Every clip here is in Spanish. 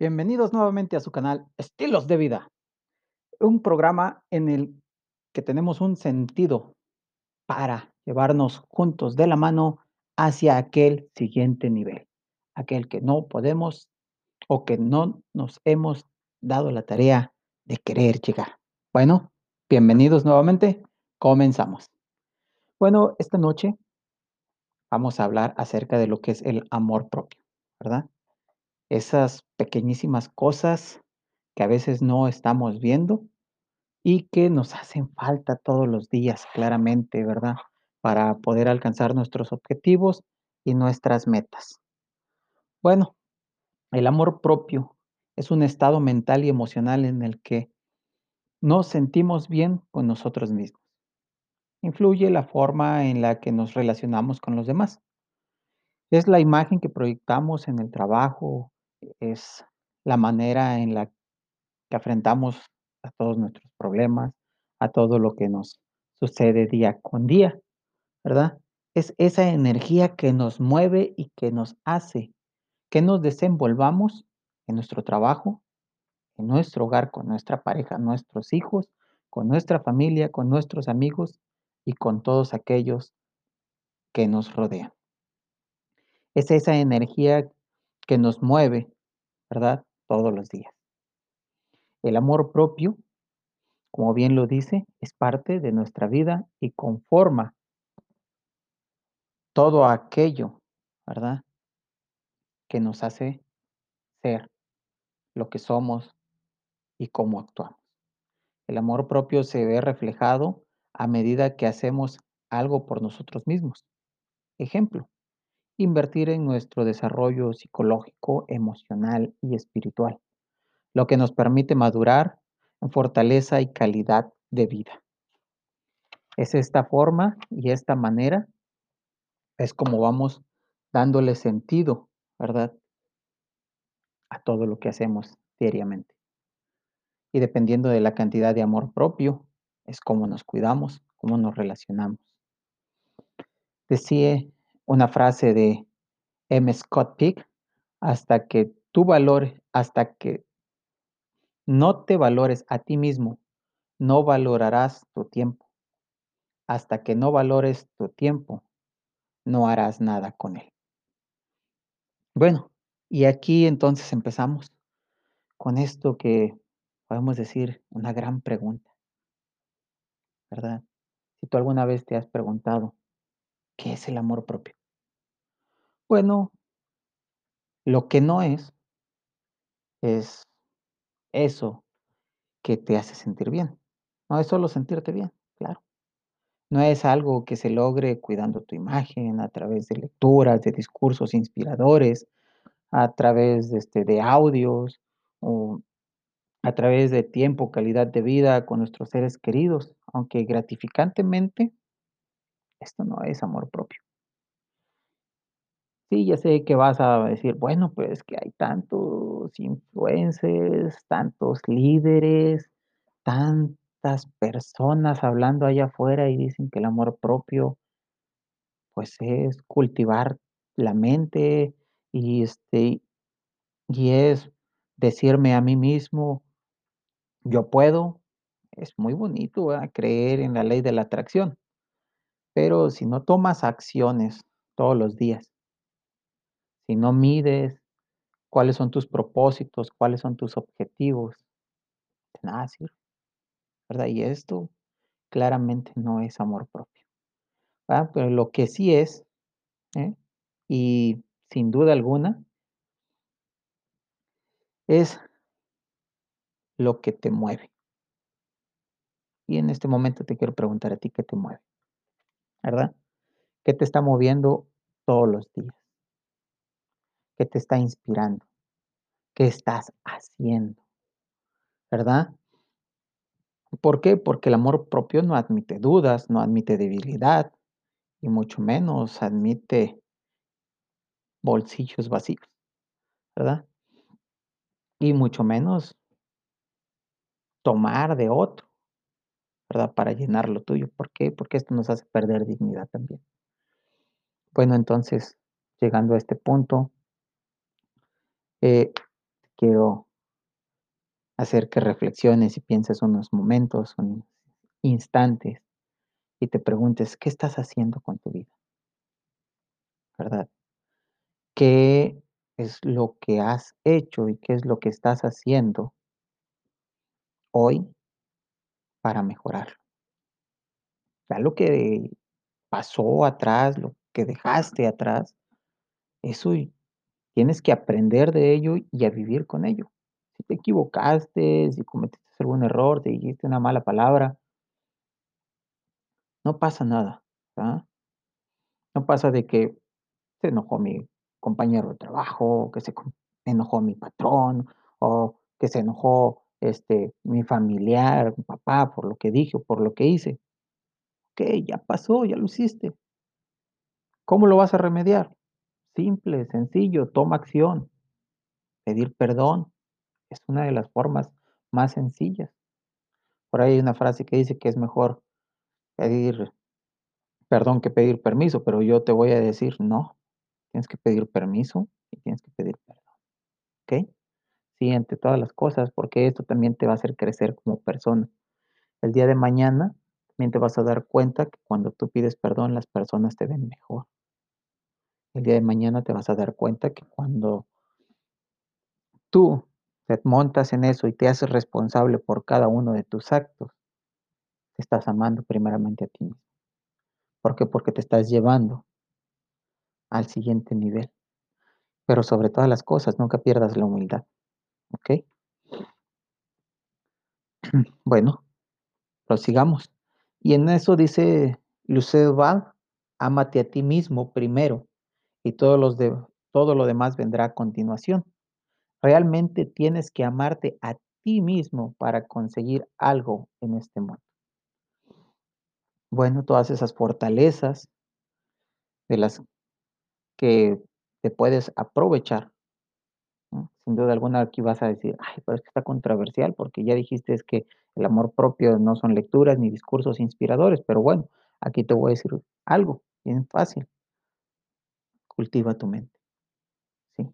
Bienvenidos nuevamente a su canal Estilos de Vida, un programa en el que tenemos un sentido para llevarnos juntos de la mano hacia aquel siguiente nivel, aquel que no podemos o que no nos hemos dado la tarea de querer llegar. Bueno, bienvenidos nuevamente, comenzamos. Bueno, esta noche vamos a hablar acerca de lo que es el amor propio, ¿verdad? Esas pequeñísimas cosas que a veces no estamos viendo y que nos hacen falta todos los días, claramente, ¿verdad? Para poder alcanzar nuestros objetivos y nuestras metas. Bueno, el amor propio es un estado mental y emocional en el que nos sentimos bien con nosotros mismos. Influye la forma en la que nos relacionamos con los demás. Es la imagen que proyectamos en el trabajo, es la manera en la que afrontamos a todos nuestros problemas, a todo lo que nos sucede día con día, ¿verdad? Es esa energía que nos mueve y que nos hace que nos desenvolvamos en nuestro trabajo, en nuestro hogar, con nuestra pareja, nuestros hijos, con nuestra familia, con nuestros amigos y con todos aquellos que nos rodean. Es esa energía que nos mueve, ¿verdad? Todos los días. El amor propio, como bien lo dice, es parte de nuestra vida y conforma todo aquello, ¿verdad? Que nos hace ser lo que somos y cómo actuamos. El amor propio se ve reflejado a medida que hacemos algo por nosotros mismos. Ejemplo, invertir en nuestro desarrollo psicológico, emocional y espiritual, lo que nos permite madurar en fortaleza y calidad de vida. Es esta forma y esta manera es como vamos dándole sentido, ¿verdad? A todo lo que hacemos diariamente. Y dependiendo de la cantidad de amor propio, es cómo nos cuidamos, cómo nos relacionamos. Decía una frase de M. Scott Peck, hasta que tu valor, hasta que no te valores a ti mismo, no valorarás tu tiempo. Hasta que no valores tu tiempo, no harás nada con él. Bueno, y aquí entonces empezamos con esto que podemos decir una gran pregunta, ¿verdad? Si tú alguna vez te has preguntado, ¿qué es el amor propio? Bueno, lo que no es, es eso que te hace sentir bien. No es solo sentirte bien, claro. No es algo que se logre cuidando tu imagen a través de lecturas, de discursos inspiradores, a través de, este, de audios o a través de tiempo, calidad de vida con nuestros seres queridos, aunque gratificantemente, esto no es amor propio. Sí, ya sé que vas a decir, bueno, pues que hay tantos influencers, tantos líderes, tantas personas hablando allá afuera y dicen que el amor propio, pues es cultivar la mente y este y es decirme a mí mismo, yo puedo. Es muy bonito. Creer en la ley de la atracción. Pero si no tomas acciones todos los días si no mides cuáles son tus propósitos, cuáles son tus objetivos, de ¿verdad? Y esto claramente no es amor propio. Pero lo que sí es, ¿eh? y sin duda alguna, es lo que te mueve. Y en este momento te quiero preguntar a ti qué te mueve, ¿verdad? ¿Qué te está moviendo todos los días? ¿Qué te está inspirando? ¿Qué estás haciendo? ¿Verdad? ¿Por qué? Porque el amor propio no admite dudas, no admite debilidad y mucho menos admite bolsillos vacíos, ¿verdad? Y mucho menos tomar de otro, ¿verdad? Para llenar lo tuyo. ¿Por qué? Porque esto nos hace perder dignidad también. Bueno, entonces, llegando a este punto, eh, quiero hacer que reflexiones y pienses unos momentos, unos instantes y te preguntes, ¿qué estás haciendo con tu vida? ¿Verdad? ¿Qué es lo que has hecho y qué es lo que estás haciendo hoy para mejorar? Ya lo que pasó atrás, lo que dejaste atrás, eso tienes que aprender de ello y a vivir con ello. Si te equivocaste, si cometiste algún error, te dijiste una mala palabra no pasa nada, ¿verdad? No pasa de que se enojó mi compañero de trabajo, que se enojó mi patrón, o que se enojó, este, mi familiar, mi papá, por lo que dije o por lo que hice. Okey, ya pasó, ya lo hiciste. ¿Cómo lo vas a remediar? Simple, sencillo, toma acción. Pedir perdón es una de las formas más sencillas. Por ahí hay una frase que dice que es mejor pedir perdón que pedir permiso, pero yo te voy a decir, no, tienes que pedir permiso y tienes que pedir perdón, ¿okey? Sí, ante todas las cosas, porque esto también te va a hacer crecer como persona. El día de mañana también te vas a dar cuenta que cuando tú pides perdón, las personas te ven mejor. El día de mañana te vas a dar cuenta que cuando tú te montas en eso y te haces responsable por cada uno de tus actos, te estás amando primeramente a ti mismo. ¿Por qué? Porque te estás llevando al siguiente nivel. Pero sobre todas las cosas, nunca pierdas la humildad, ¿okey? Bueno, prosigamos. Y en eso dice Lucille Ball, ámate a ti mismo primero y todo lo demás vendrá a continuación. Realmente tienes que amarte a ti mismo para conseguir algo en este mundo. Bueno, todas esas fortalezas de las que te puedes aprovechar. Sin duda alguna aquí vas a decir: "Ay, pero es que está controversial", porque ya dijiste es que el amor propio no son lecturas ni discursos inspiradores, pero bueno, aquí te voy a decir algo bien fácil. Cultiva tu mente. Sí.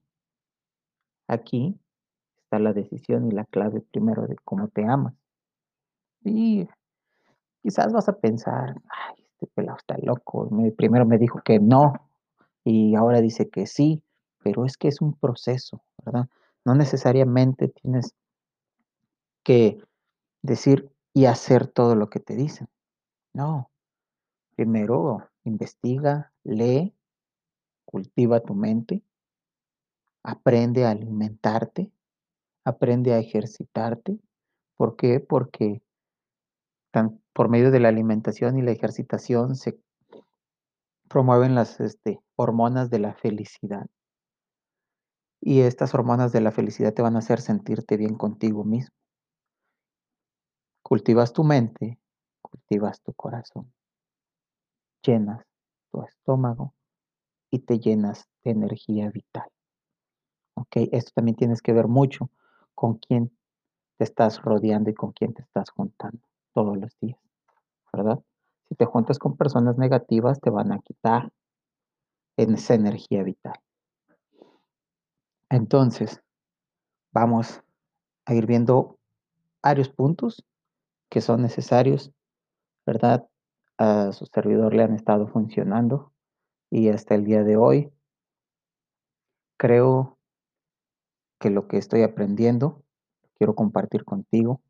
Aquí está la decisión y la clave primero de cómo te amas. Y quizás vas a pensar: "Ay, este pelado está loco, me primero me dijo que no, y ahora dice que sí", pero es que es un proceso, ¿verdad? No necesariamente tienes que decir y hacer todo lo que te dicen. No, primero investiga, lee, cultiva tu mente, aprende a alimentarte, aprende a ejercitarte. ¿Por qué? Porque tan por medio de la alimentación y la ejercitación se promueven las, este, hormonas de la felicidad. Y estas hormonas de la felicidad te van a hacer sentirte bien contigo mismo. Cultivas tu mente, cultivas tu corazón. Llenas tu estómago y te llenas de energía vital. Okey, esto también tienes que ver mucho con quién te estás rodeando y con quién te estás juntando todos los días, ¿verdad? Si te juntas con personas negativas, te van a quitar en esa energía vital. Entonces, vamos a ir viendo varios puntos que son necesarios, ¿verdad? A su servidor le han estado funcionando y hasta el día de hoy creo que lo que estoy aprendiendo, quiero compartir contigo,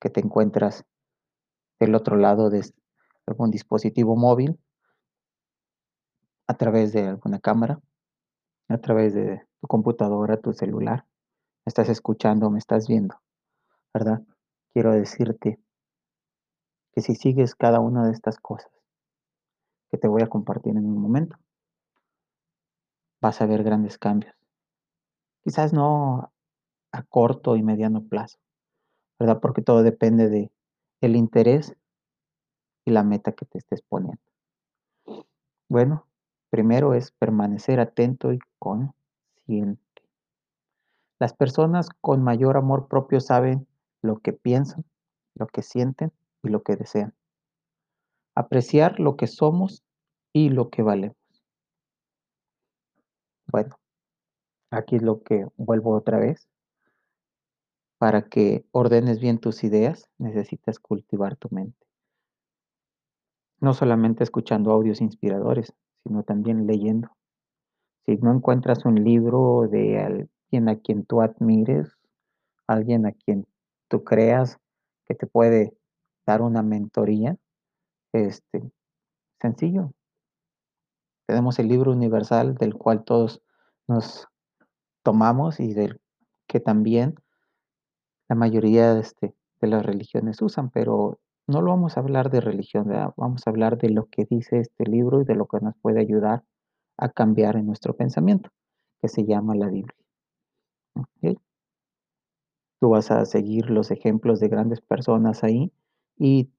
que te encuentras del otro lado de algún dispositivo móvil a través de alguna cámara, a través de tu computadora, tu celular, me estás escuchando, me estás viendo, ¿verdad? Quiero decirte que si sigues cada una de estas cosas que te voy a compartir en un momento, vas a ver grandes cambios. Quizás no a corto y mediano plazo, ¿verdad? Porque todo depende de el interés y la meta que te estés poniendo. Bueno, primero es permanecer atento y consciente. Las personas con mayor amor propio saben lo que piensan, lo que sienten y lo que desean. Apreciar lo que somos y lo que valemos. Bueno, aquí es lo que vuelvo otra vez. Para que ordenes bien tus ideas, necesitas cultivar tu mente. No solamente escuchando audios inspiradores, sino también leyendo. Si no encuentras un libro de alguien a quien tú admires, alguien a quien tú creas que te puede dar una mentoría, este, sencillo. Tenemos el libro universal del cual todos nos tomamos y del que también la mayoría este, de las religiones usan, pero no lo vamos a hablar de religión, vamos a hablar de lo que dice este libro y de lo que nos puede ayudar a cambiar en nuestro pensamiento, que se llama la Biblia. Tú vas a seguir los ejemplos de grandes personas ahí y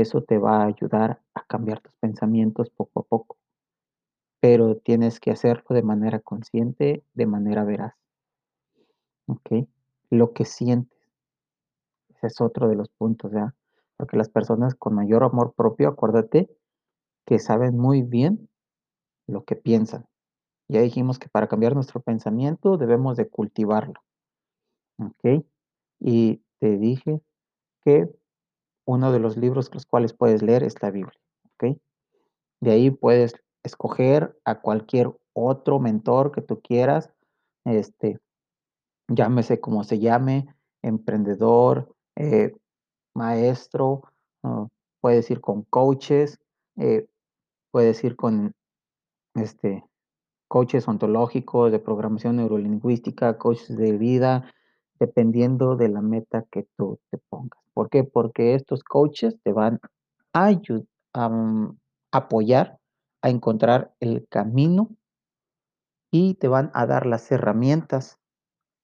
eso te va a ayudar a cambiar tus pensamientos poco a poco. Pero tienes que hacerlo de manera consciente, de manera veraz. ¿Ok? Lo que sientes. Ese es otro de los puntos, ¿ya? Porque las personas con mayor amor propio, acuérdate, que saben muy bien lo que piensan. Ya dijimos que para cambiar nuestro pensamiento debemos de cultivarlo. ¿Ok? Y te dije que uno de los libros los cuales puedes leer es la Biblia. De ahí puedes escoger a cualquier otro mentor que tú quieras, este, llámese como se llame, emprendedor, eh, maestro, puedes ir con coaches, eh, puedes ir con este, coaches ontológicos, de programación neurolingüística, coaches de vida, dependiendo de la meta que tú te pongas. ¿Por qué? Porque estos coaches te van a, a apoyar a encontrar el camino y te van a dar las herramientas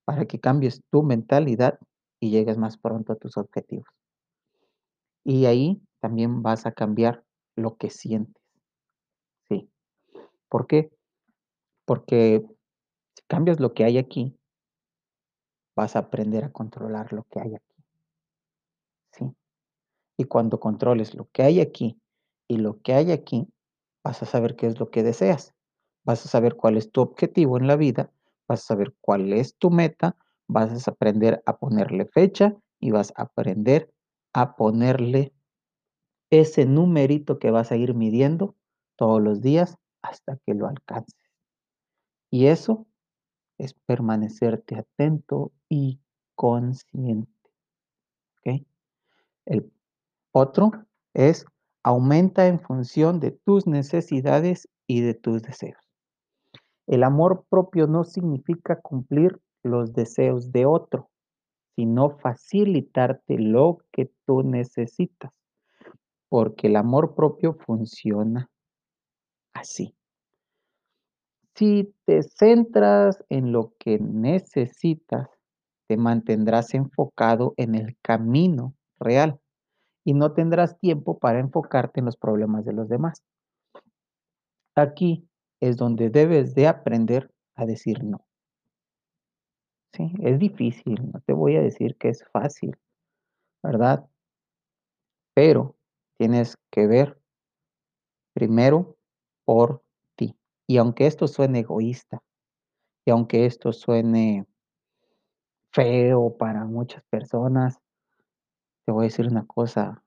para que cambies tu mentalidad y llegues más pronto a tus objetivos. Y ahí también vas a cambiar lo que sientes. Sí. ¿Por qué? Porque si cambias lo que hay aquí, vas a aprender a controlar lo que hay aquí. Sí. Y cuando controles lo que hay aquí y lo que hay aquí, vas a saber qué es lo que deseas. Vas a saber cuál es tu objetivo en la vida, vas a saber cuál es tu meta, vas a aprender a ponerle fecha y vas a aprender a ponerle ese numerito que vas a ir midiendo todos los días hasta que lo alcances. Y eso es permanecerte atento y consciente. El otro es aumenta en función de tus necesidades y de tus deseos. El amor propio no significa cumplir los deseos de otro, sino facilitarte lo que tú necesitas, porque el amor propio funciona así. Si te centras en lo que necesitas, te mantendrás enfocado en el camino real y no tendrás tiempo para enfocarte en los problemas de los demás. Aquí es donde debes de aprender a decir no. Sí, es difícil, no te voy a decir que es fácil, ¿verdad? Pero tienes que ver primero por. Y aunque esto suene egoísta, y aunque esto suene feo para muchas personas, te voy a decir una cosa,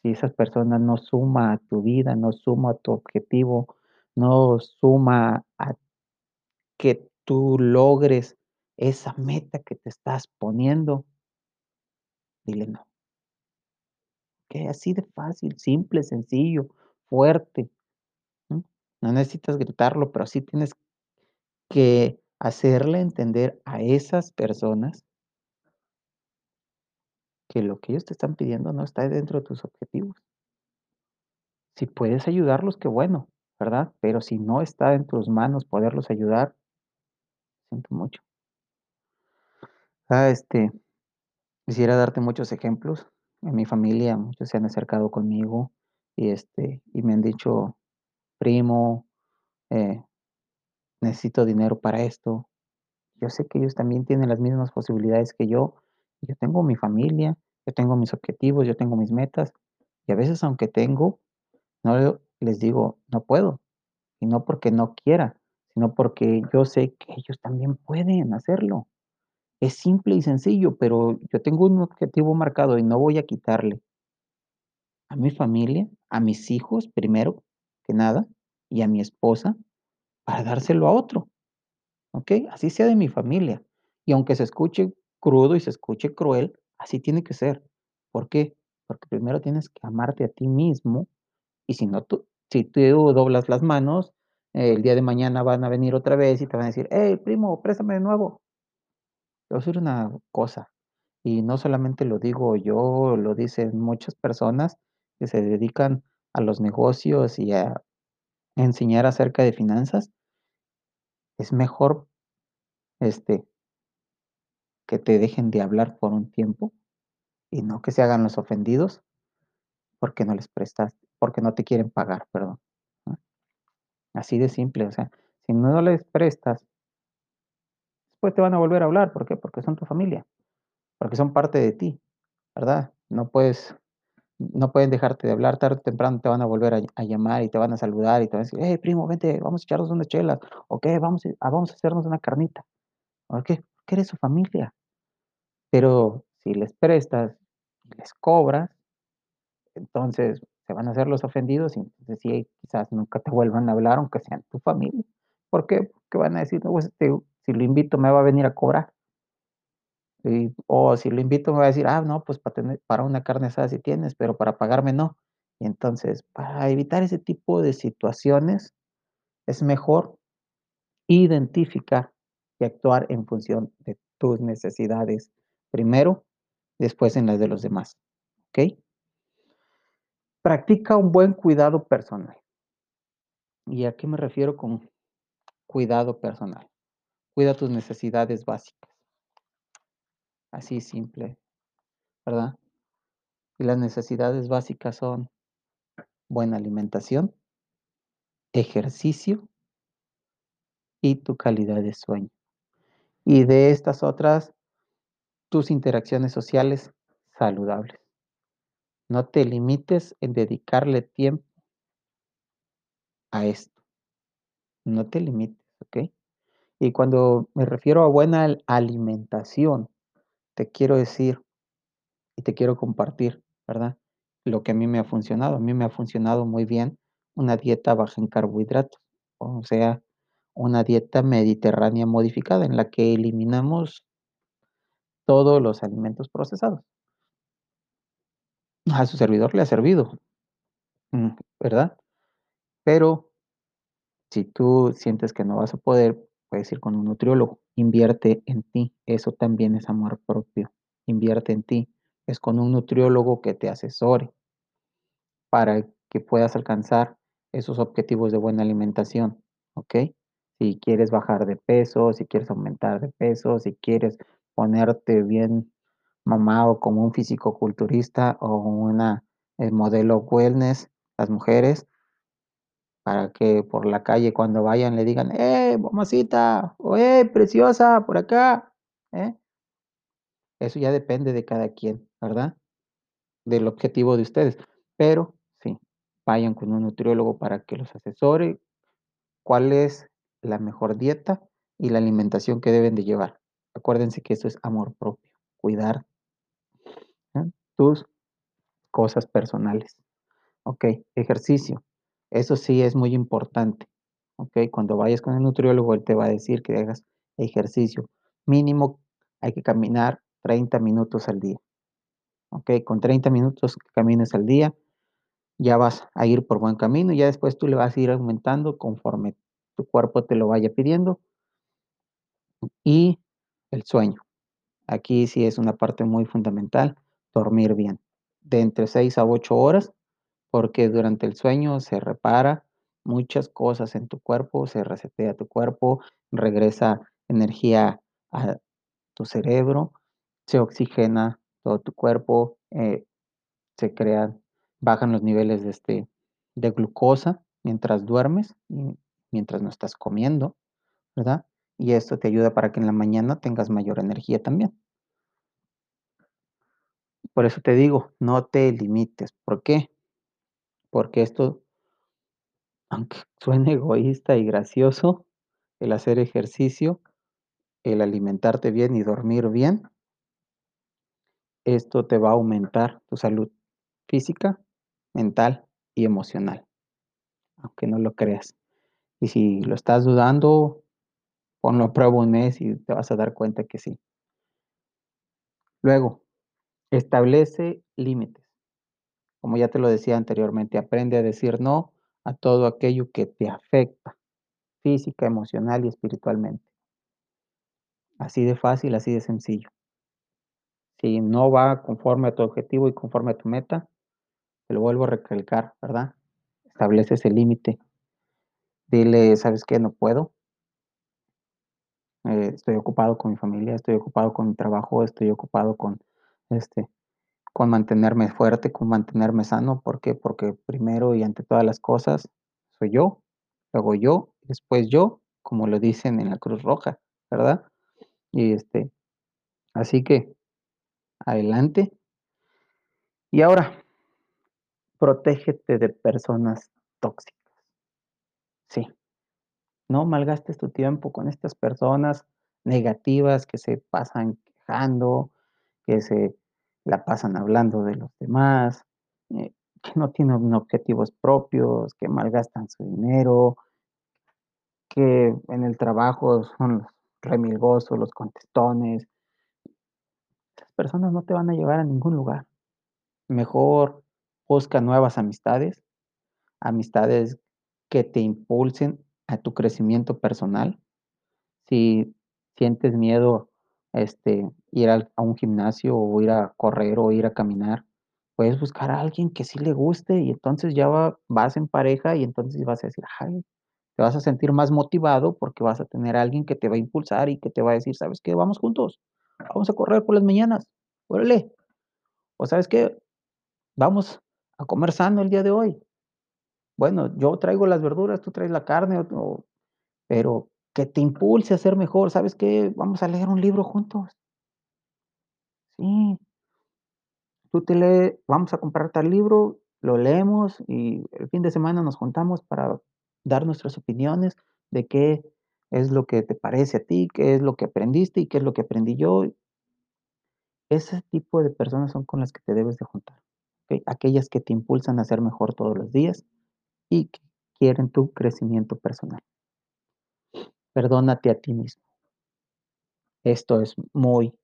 si esas personas no suma a tu vida, no suma a tu objetivo, no suma a que tú logres esa meta que te estás poniendo, dile no. Que así de fácil, simple, sencillo, fuerte. No necesitas gritarlo, pero sí tienes que hacerle entender a esas personas que lo que ellos te están pidiendo no está dentro de tus objetivos. Si puedes ayudarlos, qué bueno, ¿verdad? Pero si no está en tus manos poderlos ayudar, siento mucho. Ah, este, quisiera darte muchos ejemplos. En mi familia, muchos se han acercado conmigo y, este, y me han dicho, primo, eh, necesito dinero para esto. Yo sé que ellos también tienen las mismas posibilidades que yo. Yo tengo mi familia, yo tengo mis objetivos, yo tengo mis metas. Y a veces, aunque tengo, no les digo, no puedo. Y no porque no quiera, sino porque yo sé que ellos también pueden hacerlo. Es simple y sencillo, pero yo tengo un objetivo marcado y no voy a quitarle a mi familia, a mis hijos, primero nada, y a mi esposa, para dárselo a otro, ¿okey? Así sea de mi familia. Y aunque se escuche crudo y se escuche cruel, así tiene que ser. ¿Por qué? Porque primero tienes que amarte a ti mismo, y si no tú si tú doblas las manos, el día de mañana van a venir otra vez y te van a decir: "Hey, primo, préstame de nuevo". Te voy a decir una cosa, y no solamente lo digo yo, lo dicen muchas personas que se dedican a los negocios y a enseñar acerca de finanzas. Es mejor, este que te dejen de hablar por un tiempo, y no que se hagan los ofendidos, porque no les prestas porque no te quieren pagar, perdón. Así de simple, o sea, si no les prestas después te van a volver a hablar, ¿por qué? Porque son tu familia, porque son parte de ti, ¿verdad? No puedes no pueden dejarte de hablar, tarde o temprano te van a volver a llamar y te van a saludar y te van a decir: "Hey, primo, vente, vamos a echarnos unas chelas, ¿o qué? Vamos a vamos a hacernos una carnita", ¿por qué? Porque eres su familia. Pero si les prestas y les cobras entonces se van a hacer los ofendidos y entonces sí, quizás nunca te vuelvan a hablar, aunque sean tu familia, ¿por qué? Porque van a decir: "No, pues, si lo invito me va a venir a cobrar". O si lo invito me va a decir: "Ah, no, pues, para tener para una carne asada sí tienes, pero para pagarme no". Y entonces, para evitar ese tipo de situaciones, es mejor identificar y actuar en función de tus necesidades primero, después en las de los demás, ¿okey? Practica un buen cuidado personal. ¿Y a qué me refiero con cuidado personal? Cuida tus necesidades básicas. Así simple, ¿verdad? Y las necesidades básicas son buena alimentación ejercicio y tu calidad de sueño. Y de estas otras, tus interacciones sociales saludables. No te limites en dedicarle tiempo a esto. No te limites, ¿okey? Y cuando me refiero a buena al alimentación, te quiero decir y te quiero compartir, ¿verdad? Lo que a mí me ha funcionado. A mí me ha funcionado muy bien una dieta baja en carbohidratos, o sea, una dieta mediterránea modificada en la que eliminamos todos los alimentos procesados. A su servidor le ha servido. Mm, ¿verdad? Pero si tú sientes que no vas a poder, puedes ir con un nutriólogo. Invierte en ti, eso también es amor propio. Invierte en ti, es con un nutriólogo que te asesore para que puedas alcanzar esos objetivos de buena alimentación, ¿okey? Si quieres bajar de peso, si quieres aumentar de peso, si quieres ponerte bien mamado como un fisicoculturista o una, eh, modelo wellness, las mujeres para que por la calle cuando vayan le digan: "Hey, mamacita", o "Hey, preciosa, por acá", ¿eh? Eso ya depende de cada quien, ¿verdad? Del objetivo de ustedes. Pero sí, vayan con un nutriólogo para que los asesore, cuál es la mejor dieta y la alimentación que deben de llevar. Acuérdense que eso es amor propio, cuidar ¿eh? tus cosas personales. Okey, ejercicio. Eso sí es muy importante, ¿okey? Cuando vayas con el nutriólogo, él te va a decir que hagas ejercicio. Mínimo hay que caminar 30 minutos al día, ¿okey? Con 30 minutos que camines al día, ya vas a ir por buen camino, y ya después tú le vas a ir aumentando conforme tu cuerpo te lo vaya pidiendo. Y el sueño. Aquí sí es una parte muy fundamental, dormir bien, de entre 6 a 8 horas, porque durante el sueño se repara muchas cosas en tu cuerpo, se resetea tu cuerpo, regresa energía a tu cerebro, se oxigena todo tu cuerpo, eh, se crean bajan los niveles de, este, de glucosa mientras duermes, y mientras no estás comiendo, ¿verdad? Y esto te ayuda para que en la mañana tengas mayor energía también. Por eso te digo, no te limites, ¿por qué? Porque esto aunque suene egoísta y gracioso, el hacer ejercicio el alimentarte bien y dormir bien esto te va a aumentar tu salud física, mental y emocional, aunque no lo creas. Y si lo estás dudando, ponlo a prueba un mes y te vas a dar cuenta que sí. Luego, establece límites. Como ya te lo decía anteriormente, aprende a decir no a todo aquello que te afecta física, emocional y espiritualmente. Así de fácil, así de sencillo. Si no va conforme a tu objetivo y conforme a tu meta, te lo vuelvo a recalcar, ¿verdad? Establece ese límite. Dile, ¿sabes qué? No puedo. Eh, estoy ocupado con mi familia, estoy ocupado con mi trabajo, estoy ocupado con, este, con mantenerme fuerte, con mantenerme sano. ¿Por qué? Porque primero y ante todas las cosas soy yo, luego yo, después yo, como lo dicen en la Cruz Roja, ¿verdad? Y este, así que adelante. Y ahora, protégete de personas tóxicas. Sí, no malgastes tu tiempo con estas personas negativas que se pasan quejando, que se la pasan hablando de los demás, eh, que no tienen objetivos propios, que malgastan su dinero, que en el trabajo son los remilgosos, los contestones. Esas personas no te van a llevar a ningún lugar. Mejor busca nuevas amistades, amistades que te impulsen a tu crecimiento personal. Si sientes miedo, este, ir a un gimnasio, o ir a correr, o ir a caminar, puedes buscar a alguien que sí le guste, y entonces ya va vas en pareja, y entonces vas a decir: te vas a sentir más motivado, porque vas a tener alguien que te va a impulsar, y que te va a decir: "¿Sabes qué? Vamos juntos, vamos a correr por las mañanas, órale". O, ¿sabes qué? Vamos a comer sano el día de hoy. Bueno, yo traigo las verduras, tú traes la carne, o pero que te impulse a ser mejor, ¿sabes qué? Vamos a leer un libro juntos. Sí. Tú te lee vamos a comprar tal libro, lo leemos, y el fin de semana nos juntamos para dar nuestras opiniones de qué es lo que te parece a ti, qué es lo que aprendiste, y qué es lo que aprendí yo. Ese tipo de personas son con las que te debes de juntar. Aquellas que te impulsan a ser mejor todos los días, y que quieren tu crecimiento personal. Perdónate a ti mismo. Esto es muy,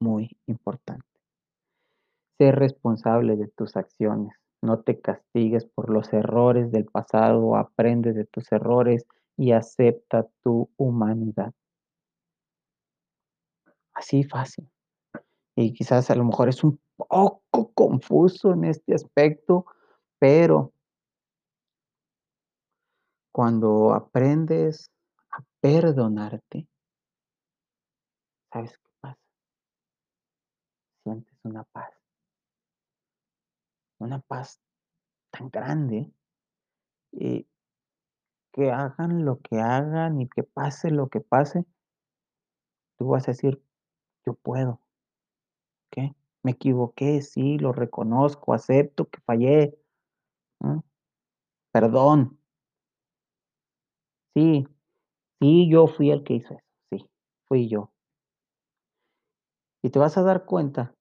muy importante. Sé responsable de tus acciones, no te castigues por los errores del pasado, aprende de tus errores y acepta tu humanidad. Así fácil. Y quizás a lo mejor es un poco confuso en este aspecto, pero cuando aprendes perdonarte ¿sabes qué pasa? Sientes una paz. Una paz tan grande y que hagan lo que hagan, y que pase lo que pase tú vas a decir: "Yo puedo". ¿Qué? Me equivoqué, sí, lo reconozco, acepto que fallé. Perdón. Sí, sí, yo fui el que hizo eso, sí, fui yo. Y te vas a dar cuenta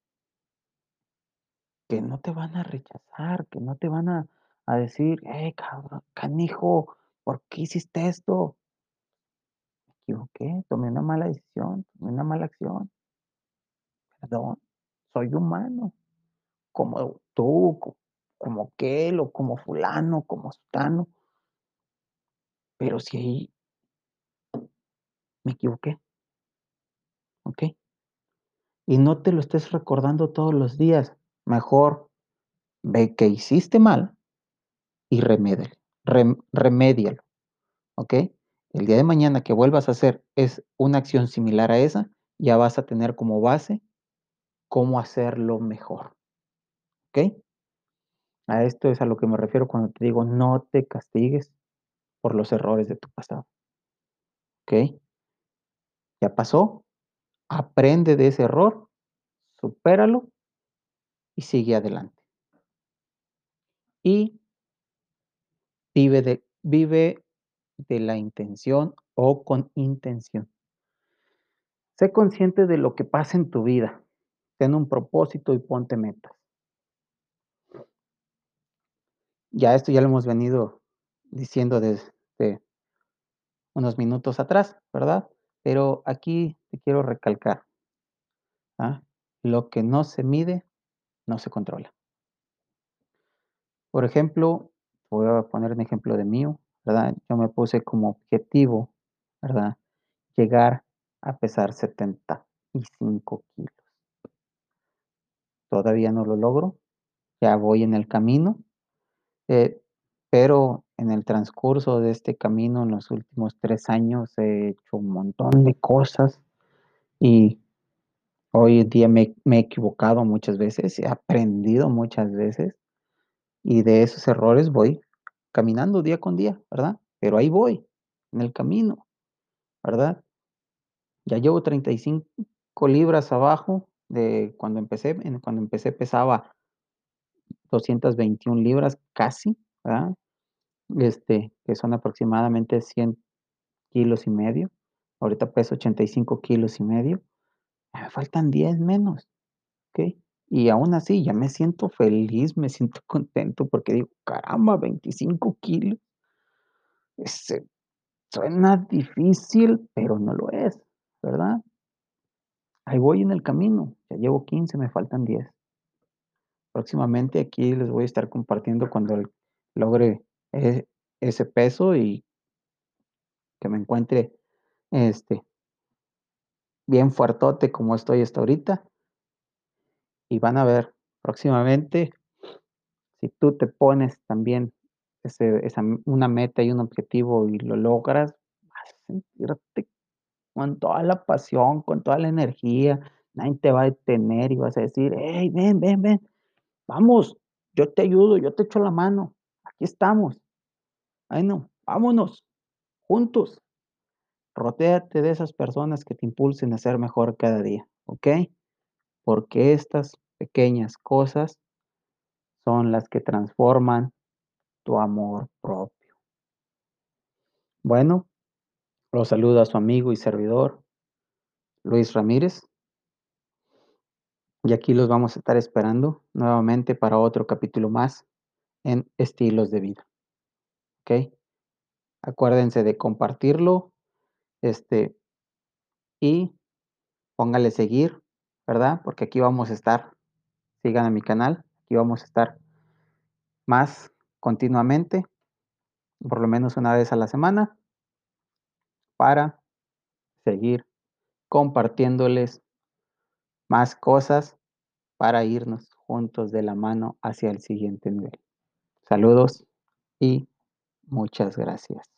que no te van a rechazar, que no te van a a decir: "Hey, cabrón canijo, ¿por qué hiciste esto?". Me equivoqué, tomé una mala decisión, tomé una mala acción. Perdón, soy humano, como tú, co como aquel, o como fulano, como sutano. Pero si me equivoqué. ¿Okey? Y no te lo estés recordando todos los días, mejor ve qué hiciste mal y remédialo rem remédialo, ¿okey? El día de mañana que vuelvas a hacer es una acción similar a esa, ya vas a tener como base cómo hacerlo mejor, ¿okey? A esto es a lo que me refiero cuando te digo: "No te castigues por los errores de tu pasado". ¿Okey? Ya pasó, aprende de ese error, supéralo y sigue adelante. Y vive de vive de la intención o con intención. Sé consciente de lo que pasa en tu vida. Ten un propósito y ponte metas. Ya esto ya lo hemos venido diciendo desde unos minutos atrás, ¿verdad? Pero aquí te quiero recalcar, ¿ah? Lo que no se mide, no se controla. Por ejemplo, voy a poner un ejemplo de mío, ¿verdad? Yo me puse como objetivo, ¿verdad? Llegar a pesar 75 kilos. Todavía no lo logro, ya voy en el camino, eh, pero en el transcurso de este camino, en los últimos tres años, he hecho un montón de cosas y hoy en día me, me he equivocado muchas veces, he aprendido muchas veces y de esos errores voy caminando día con día, ¿verdad? Pero ahí voy, en el camino, ¿verdad? Ya llevo 35 libras abajo de cuando empecé, cuando empecé pesaba 221 libras casi, ¿verdad? Este, que son aproximadamente 100 kilos y medio. Ahorita peso 85 kilos y medio. Me faltan 10 menos, ¿ok? Y aún así ya me siento feliz, me siento contento porque digo, caramba, 25 kilos. Este, suena difícil, pero no lo es, ¿verdad? Ahí voy en el camino, ya llevo 15, me faltan 10. Próximamente aquí les voy a estar compartiendo cuando logre e ese peso y que me encuentre, este bien fuertote como estoy hasta ahorita. Y van a ver próximamente, si tú te pones también ese esa una meta y un objetivo y lo logras, vas a sentirte con toda la pasión, con toda la energía, nadie te va a detener y vas a decir: "Hey, ven, ven, ven, vamos, yo te ayudo, yo te echo la mano, aquí estamos. Bueno, vámonos, juntos". Rodéate de esas personas que te impulsen a ser mejor cada día, ¿ok? Porque estas pequeñas cosas son las que transforman tu amor propio. Bueno, los saluda su amigo y servidor, Luis Ramírez. Y aquí los vamos a estar esperando nuevamente para otro capítulo más en Estilos de Vida. ¿Ok? Acuérdense de compartirlo, este, y póngale seguir, ¿verdad? Porque aquí vamos a estar, sigan a mi canal, aquí vamos a estar más continuamente, por lo menos una vez a la semana, para seguir compartiéndoles más cosas para irnos juntos de la mano hacia el siguiente nivel. Saludos y muchas gracias.